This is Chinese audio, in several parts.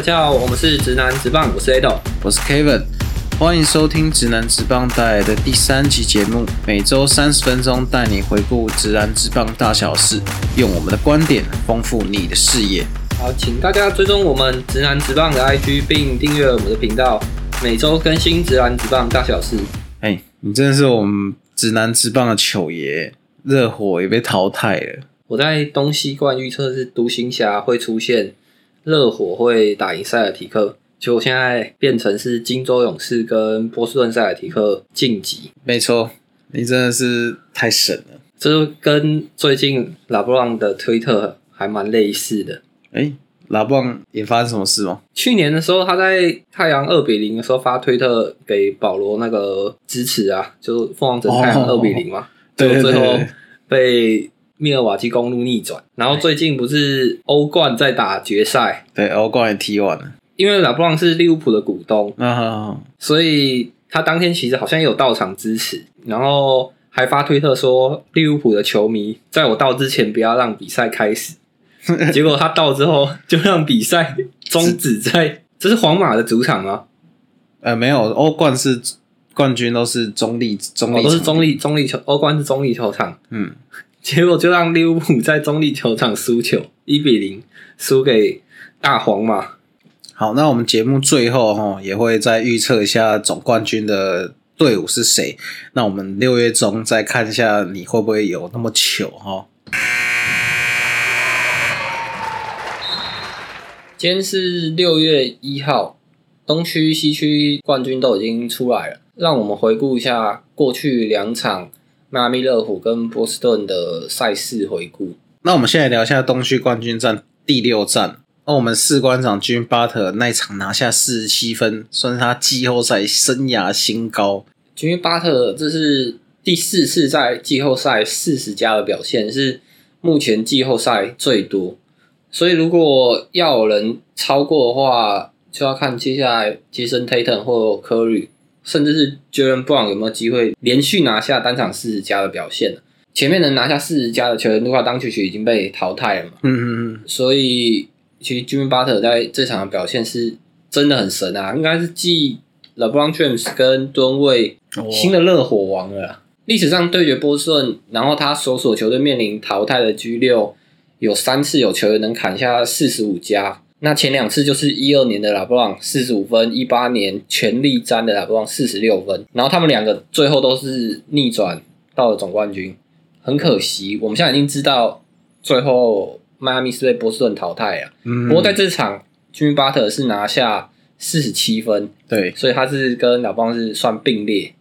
大家好，我们是直男直棒，我是 Ado。我是 Kevin，欢迎收听直男直棒带来的第三集节目，每周三十分钟带你回顾直男直棒大小事，用我们的观点丰富你的视野。好，请大家追踪我们直男直棒的 IG，并订阅我们的频道，每周更新直男直棒大小事。哎，你真的是我们直男直棒的糗爷，热火也被淘汰了。我在东西冠预测是独行侠会出现，热火会打赢塞尔提克，结果现在变成是金州勇士跟波士顿塞尔提克晋级，没错，你真的是太神了。这就跟最近拉布朗的推特还蛮类似的。哎，拉布朗也发生什么事吗？去年的时候，他在太阳二比零的时候发推特给保罗那个支持啊，就是凤凰城太阳哦二比零嘛，最后被密尔瓦基公路逆转。然后最近不是欧冠在打决赛，对，欧冠也踢完了。因为拉布朗是利物浦的股东，啊，所以他当天其实好像也有到场支持，然后还发推特说利物浦的球迷在我到之前不要让比赛开始。结果他到之后就让比赛终止在，这是皇马的主场吗？呃，没有，欧冠是冠军都是中立中立、哦，都是中。立中立球，欧冠是中立球场，嗯，结果就让利物浦在中立球场输球，一比零输给大黄马。好，那我们节目最后哈也会再预测一下总冠军的队伍是谁。那我们六月中再看一下你会不会有那么糗哈。今天是六月一号，东区、西区冠军都已经出来了。让我们回顾一下过去两场迈阿密热火跟波士顿的赛事回顾。那我们现在聊一下东区冠军战第六战。那我们士官长 Jim Butler 那一场拿下四十七分，算是他季后赛生涯新高。因为巴特这是第四次在季后赛四十加的表现，是目前季后赛最多。所以如果要有人超过的话，就要看接下来杰森 Tatum 或 Curry，甚至是 Jalen Brown 有没有机会连续拿下单场四十加的表现呢。前面能拿下四十加的球员，的话，当曲曲已经被淘汰了嘛。嗯嗯嗯，所以其实 Jimmy Butler 在这场的表现是真的很神啊，应该是继 LeBron James 跟吨位哦新的热火王了啦。历史上对决波士顿，然后他所属球队面临淘汰的 G 六，有三次有球员能砍下四十五加。那前两次就是一二年的拉布朗四十五分，一八年全力战的拉布朗四十六分，然后他们两个最后都是逆转到了总冠军。很可惜，我们现在已经知道最后迈阿密是被波士顿淘汰了。嗯不过在这场，Jimmy Butler 是拿下四十七分，对所以他是跟老邦是算并列。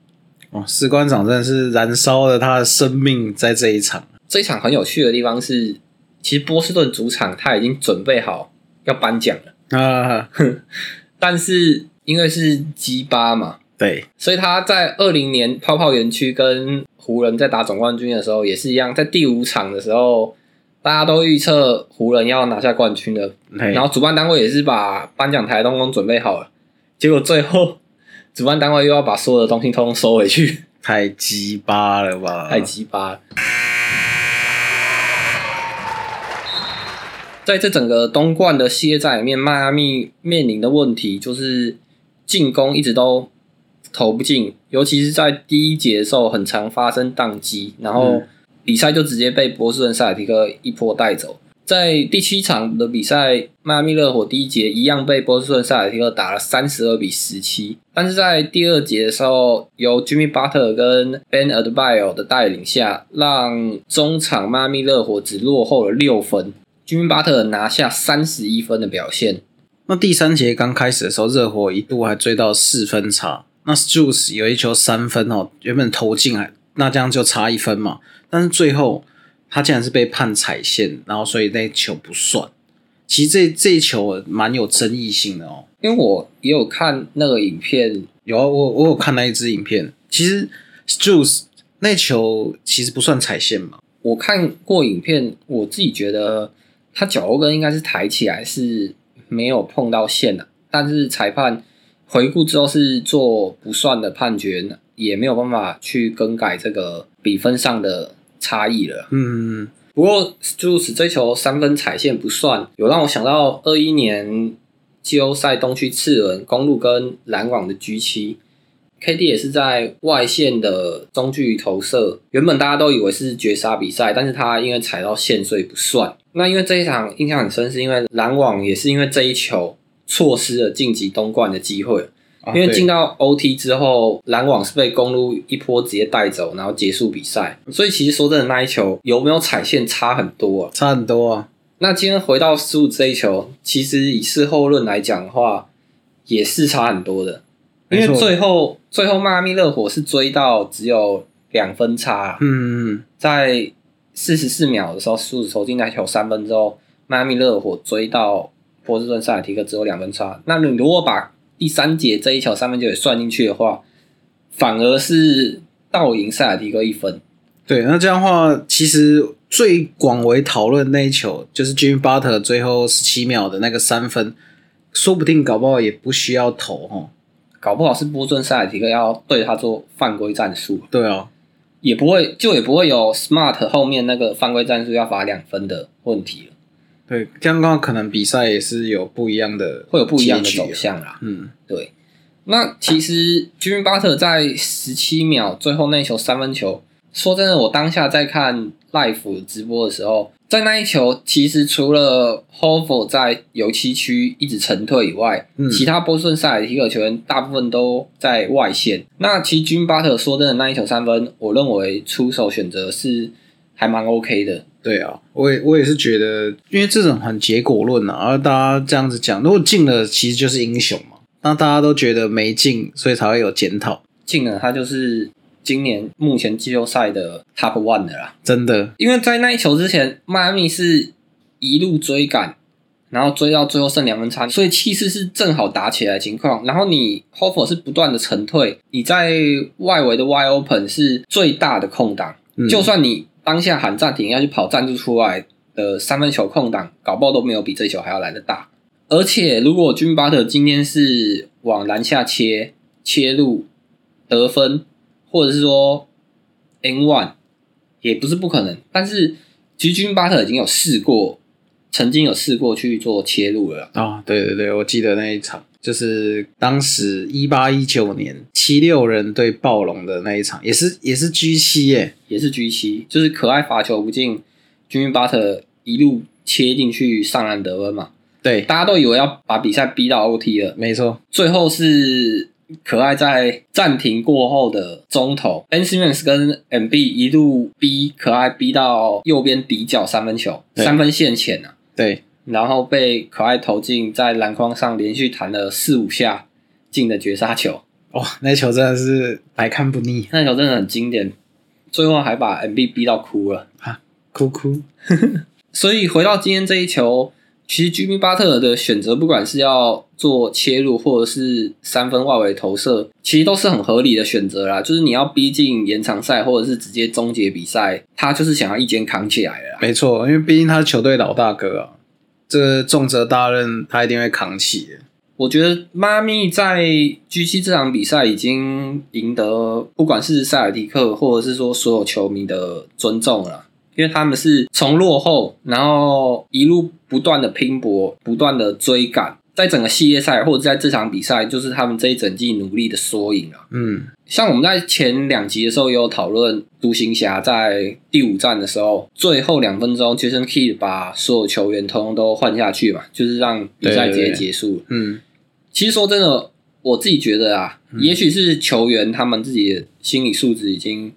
哦，士官长真的是燃烧了他的生命在这一场。这一场很有趣的地方是，其实波士顿主场他已经准备好要颁奖了，啊，但是因为是 G 八嘛，对，所以他在二零年泡泡园区跟湖人在打总冠军的时候也是一样，在第五场的时候，大家都预测湖人要拿下冠军的，然后主办单位也是把颁奖台通通准备好了，结果最后主办单位又要把所有的东西通通收回去，太鸡巴了吧？太鸡巴了。在这整个东冠的系列赛里面，迈阿密面临的问题就是进攻一直都投不进，尤其是在第一节的时候，很常发生宕机，然后嗯比赛就直接被波士顿塞尔提克一波带走。在第七场的比赛，迈阿密热火第一节一样被波士顿塞尔提克打了三十二比十七，但是在第二节的时候，由 Jimmy Butler 跟 Ben Adebayo 的带领下，让中场迈阿密热火只落后了六分。Jimmy Butler 拿下三十一分的表现，那第三节刚开始的时候，热火一度还追到四分差。那 Juice 有一球三分哦，原本投进来，那这样就差一分嘛。但是最后他竟然是被判踩线，然后所以那球不算。其实这这一球蛮有争议性的哦。因为我也有看那个影片，有啊，我我有看那一支影片，其实 Juice 那球其实不算踩线嘛。我看过影片，我自己觉得他脚后跟应该是抬起来，是没有碰到线的。但是裁判回顾之后是做不算的判决，也没有办法去更改这个比分上的差异了。嗯，不过就是这球三分踩线不算，有让我想到二一年季后赛东区次轮，公路跟篮网的 G 七，KD 也是在外线的中距离投射，原本大家都以为是绝杀比赛，但是他因为踩到线，所以不算。那因为这一场印象很深，是因为篮网也是因为这一球错失了晋级东冠的机会。啊因为进到 OT 之后，篮网是被公路一波直接带走，然后结束比赛。所以其实说真的，那一球有没有踩线差很多、啊。差很多啊。那今天回到失误这一球，其实以事后论来讲的话，也是差很多的。因为最后最后迈阿密热火是追到只有两分差，嗯嗯在四十四秒的时候，数字投进那球三分之后，迈阿密热火追到波士顿塞尔提克只有两分差。那你如果把第三节这一球三分球也算进去的话，反而是倒赢塞尔提克一分。对，那这样的话，其实最广为讨论那一球就是 Jimmy Butler 最后十七秒的那个三分，说不定搞不好也不需要投哦。搞不好是波士顿塞尔提克要对他做犯规战术，对啊，也不会就也不会有 Smart 后面那个犯规战术要罚两分的问题了，对，这样的话可能比赛也是有不一样的，会有不一样的走。向啦。嗯，对，那其实 Jimmy Butler 在十七秒最后那一球三分球，说真的，我当下在看 live 直播的时候，在那一球，其实除了 h o f o 在油漆区一直沉退以外，嗯其他波士顿塞尔提克球员大部分都在外线。那其实 Jimmy Butler 说真的，那一球三分，我认为出手选择是还蛮 OK 的。对啊，我也我也是觉得，因为这种很结果论啊，而大家这样子讲，如果进了，其实就是英雄嘛。那大家都觉得没进，所以才会有检讨，进了，他就是今年目前季后赛的 Top One 的啦。真的。因为在那一球之前，迈阿密是一路追赶，然后追到最后剩两分差，所以气势是正好打起来的情况。然后你 h o f e r 是不断的沉退，你在外围的 wide open 是最大的空档，嗯就算你当下喊暂停要去跑战术出来的三分球空档，搞不好都没有比这球还要来的大。而且如果军巴特今天是往篮下切切入得分，或者是说 N one。也不是不可能，但是其实军巴特已经有试过，曾经有试过去做切入了啦。啊、对对对，我记得那一场，就是当时一八一九年七六人对暴龙的那一场，也是也是 G 七耶，也是 G 七，就是可爱罚球不进，军巴特一路切进去上篮得分嘛，对，大家都以为要把比赛逼到 OT 了，没错，最后是可爱在暂停过后的中投 Simmons 跟 MB 一路逼可爱逼到右边底角三分球，三分线前啊，对，然后被可爱投进，在篮筐上连续弹了四五下进的绝杀球，哇，那球真的是百看不腻，那球真的很经典，最后还把 MB 逼到哭了。啊。哭哭，所以回到今天这一球，其实 Jimmy Butler 的选择，不管是要做切入或者是三分外围投射，其实都是很合理的选择啦。就是你要逼近延长赛，或者是直接终结比赛，他就是想要一肩扛起来了。没错，因为毕竟他是球队老大哥啊，这个重责大任他一定会扛起的。我觉得妈咪在 G 七这场比赛已经赢得不管是塞尔迪克或者是说所有球迷的尊重了，因为他们是从落后，然后一路不断的拼搏，不断的追赶，在整个系列赛或者在这场比赛，就是他们这一整季努力的缩影啊。嗯，像我们在前两集的时候也有讨论，独行侠在第五战的时候，最后两分钟，Jason Kidd 把所有球员通通都换下去嘛，就是让比赛直接结束。嗯，其实说真的，我自己觉得啊，也许是球员他们自己的心理素质已经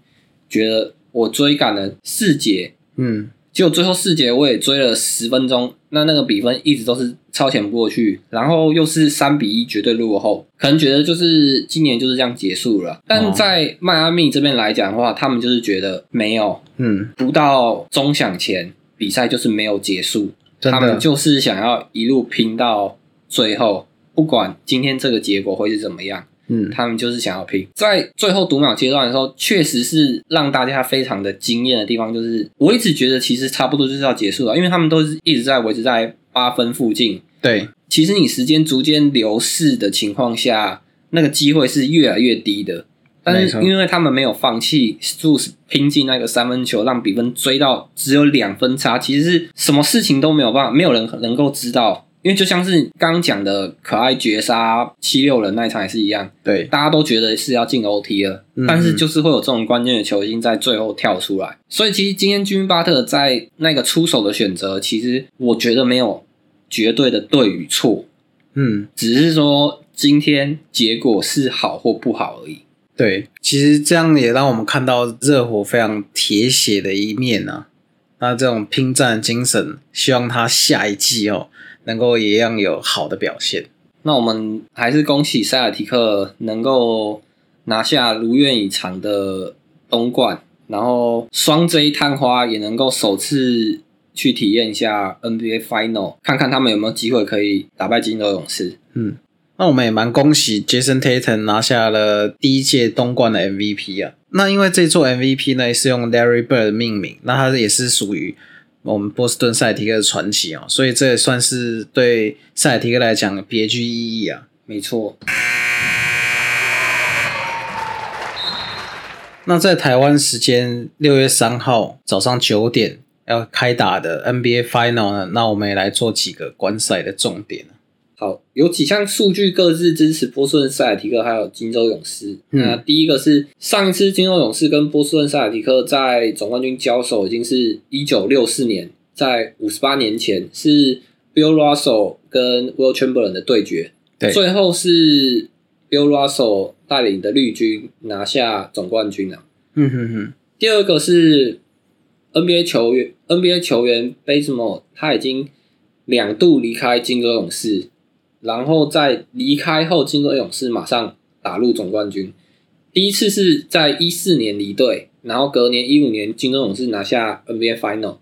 觉得我追赶了四节，嗯，结果最后四节我也追了十分钟，那那个比分一直都是超前不过去，然后又是三比一绝对落后，可能觉得就是今年就是这样结束了。但在迈阿密这边来讲的话，他们就是觉得没有，嗯，不到中响前比赛就是没有结束，真他们，就是想要一路拼到最后，不管今天这个结果会是怎么样，嗯，他们就是想要拼。在最后读秒阶段的时候，确实是让大家非常的惊艳的地方，就是我一直觉得其实差不多就是要结束了，因为他们都是一直在维持在八分附近。对，其实你时间逐渐流逝的情况下，那个机会是越来越低的。但是因为他们没有放弃 u s 拼进那个三分球，让比分追到只有两分差，其实是什么事情都没有办法，没有人能够知道因为就像是刚刚讲的可爱绝杀七六人那一场也是一样，对，大家都觉得是要进 OT 了，嗯但是就是会有这种关键的球星在最后跳出来，所以其实今天君巴特在那个出手的选择，其实我觉得没有绝对的对与错，嗯，只是说今天结果是好或不好而已。对，其实这样也让我们看到热火非常铁血的一面啊。那这种拼战精神，希望他下一季哦能够一样有好的表现。那我们还是恭喜塞尔提克能够拿下如愿以偿的东冠，然后双 J 探花也能够首次去体验一下 NBA Final，看看他们有没有机会可以打败金州勇士。嗯，那我们也蛮恭喜 Jason Tatum 拿下了第一届东冠的 MVP 啊。那因为这座 MVP 呢是用 Larry Bird 命名，那它也是属于我们波士顿塞提克的传奇哦，所以这也算是对塞提克来讲别具意义啊。没错，那在台湾时间六月三号早上九点要开打的 NBA Final 呢，那我们也来做几个观赛的重点。好，有几项数据各自支持波士顿塞尔提克还有金州勇士。嗯那第一个是上一次金州勇士跟波士顿塞尔提克在总冠军交手，已经是一九六四年，在五十八年前是 Bill Russell 跟 Will Chamberlain 的对决，对最后是 Bill Russell 带领的绿军拿下总冠军啊。嗯哼哼，第二个是 NBA 球员，NBA 球员 Bazemore 他已经两度离开金州勇士，然后在离开后，金州勇士马上打入总冠军。第一次是在一四年离队，然后隔年一五年金州勇士拿下 NBA Final。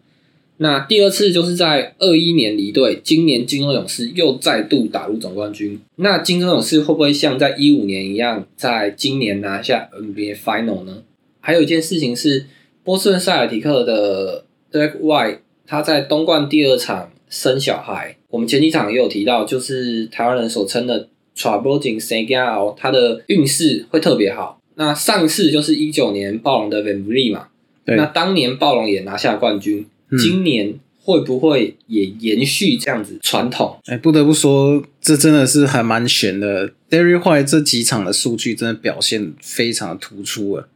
那第二次就是在二一年离队，今年金州勇士又再度打入总冠军。那金州勇士会不会像在一五年一样，在今年拿下 NBA Final 呢？还有一件事情是，波士顿塞尔提克的 Derek White 他在东冠第二场生小孩，我们前几场也有提到，就是台湾人所称的 Trouble s a g a l 他的运势会特别好。那上次就是一九年暴龙的 Vliet 嘛，对那当年暴龙也拿下冠军，嗯今年会不会也延续这样子传统？哎，不得不说，这真的是还蛮悬的。Derry White 这几场的数据真的表现非常的突出啊。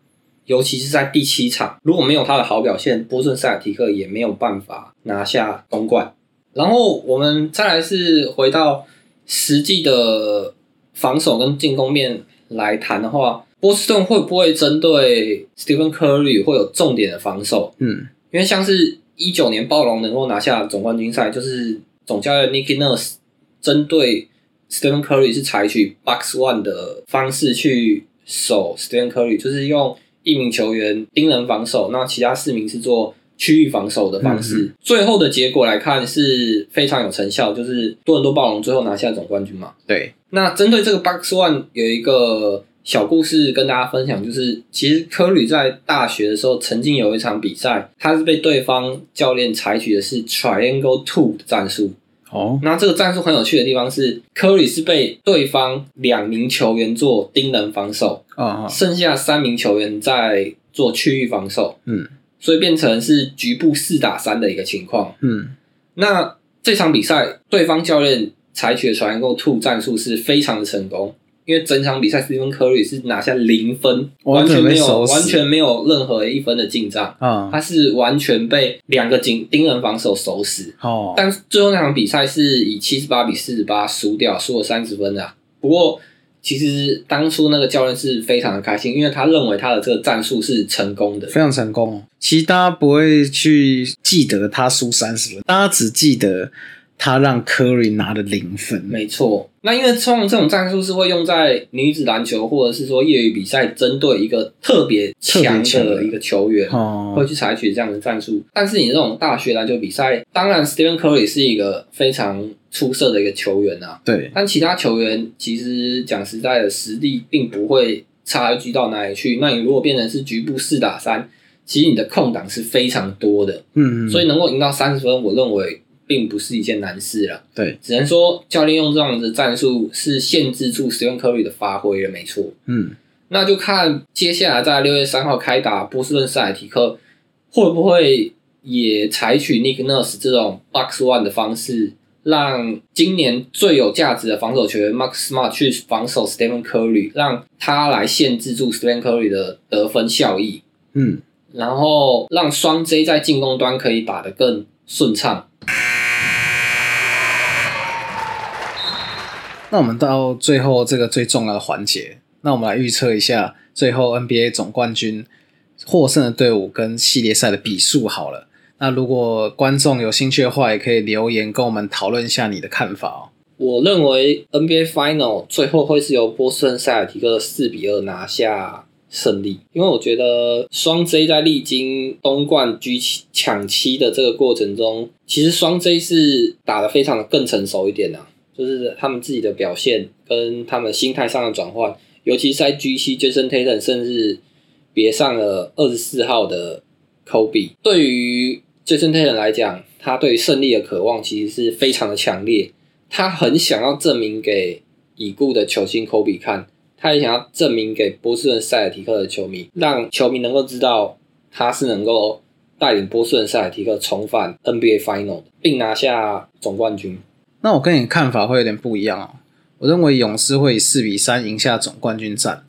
尤其是在第七场，如果没有他的好表现，波士顿塞尔提克也没有办法拿下东冠。然后我们再来是回到实际的防守跟进攻面来谈的话，波士顿会不会针对 Stephen Curry 会有重点的防守？嗯，因为像是一九年暴龙能够拿下总冠军赛，就是总教练 Nicky Nurse 针对 Stephen Curry 是采取 box one 的方式去守 Stephen Curry，就是用一名球员盯人防守，那其他四名是做区域防守的方式。最后的结果来看是非常有成效，就是多伦多暴龙最后拿下总冠军嘛。对，那针对这个 Box One 有一个小故事跟大家分享，就是其实科里在大学的时候曾经有一场比赛，他是被对方教练采取的是 Triangle Two 的战术。哦，那这个战术很有趣的地方是，科里是被对方两名球员做盯人防守，啊啊，剩下三名球员在做区域防守，嗯所以变成是局部四打三的一个情况。嗯，那这场比赛，对方教练采取的 Triangle Two 战术是非常的成功，因为整场比赛 Stephen Curry 是拿下零分，完完全全没有完全没有任何一分的进账，啊，他是完全被两个警盯人防守守死。哦，但最后那场比赛是以七十八比四十八输掉，输了三十分的啊。不过其实当初那个教练是非常的开心，因为他认为他的这个战术是成功的。非常成功哦。其实大家不会去记得他输三十分，大家只记得他让 Curry 拿了零分。没错，那因为通常这种战术是会用在女子篮球或者是说业余比赛，针对一个特别强的的一个球员。哦会，去采取这样的战术，但是你这种大学篮球比赛，当然 Stephen Curry 是一个非常出色的一个球员啊，对，但其他球员其实讲实在的，实力并不会差距到哪里去。那你如果变成是局部四打三，其实你的空档是非常多的，嗯，所以能够赢到三十分，我认为并不是一件难事了。对，只能说教练用这样的战术是限制住 Stephen Curry 的发挥了，没错。嗯，那就看接下来在六月三号开打波士顿塞尔提克会不会也采取 Nick Nurse 这种 Box One 的方式让今年最有价值的防守球员 Mark Smart 去防守 Stephen Curry，让他来限制住 Stephen Curry 的得分效益，嗯，然后让双 J 在进攻端可以打得更顺畅。那我们到最后这个最重要的环节，那我们来预测一下最后 NBA 总冠军获胜的队伍跟系列赛的比数好了。那如果观众有兴趣的话，也可以留言跟我们讨论一下你的看法哦。我认为 NBA Final 最后会是由波士顿塞尔提克四比二拿下胜利，因为我觉得双 J 在历经东冠居抢七的这个过程中，其实双 J 是打得非常的更成熟一点啊，就是他们自己的表现跟他们心态上的转换，尤其是在 G 七，Jason Tatum 甚至别上了二十四号的 Kobe，对于 Jason Tatum 来讲，他对胜利的渴望其实是非常的强烈。他很想要证明给已故的球星科比看，他也想要证明给波士顿塞尔提克的球迷，让球迷能够知道他是能够带领波士顿塞尔提克重返 NBA Final，并拿下总冠军。那我跟你看法会有点不一样哦。我认为勇士会以四比三赢下总冠军战，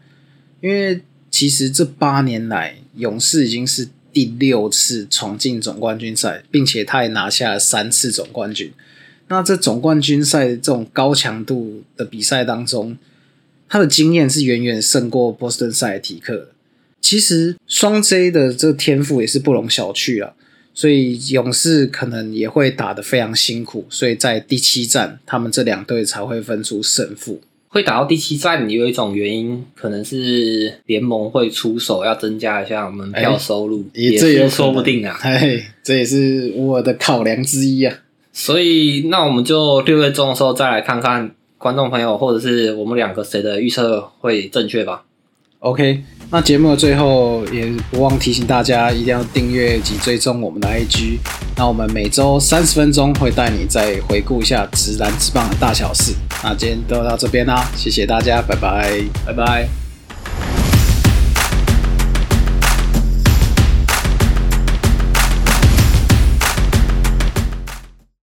因为其实这八年来勇士已经是。第六次闯进总冠军赛，并且他也拿下了三次总冠军。那这总冠军赛这种高强度的比赛当中，他的经验是远远胜过波士顿赛提克。其实双 J 的这天赋也是不容小觑啊，所以勇士可能也会打得非常辛苦。所以在第七战，他们这两队才会分出胜负。会打到第七战，有一种原因，可能是联盟会出手，要增加一下门票收入，也是说不定啊。哎，这也是我的考量之一啊。所以，那我们就六月中的时候再来看看观众朋友，或者是我们两个谁的预测会正确吧。OK，那节目的最后也不忘提醒大家，一定要订阅及追踪我们的 IG。那我们每周三十分钟会带你再回顾一下直男直棒的大小事。那今天都到这边啦，谢谢大家，拜拜，拜拜。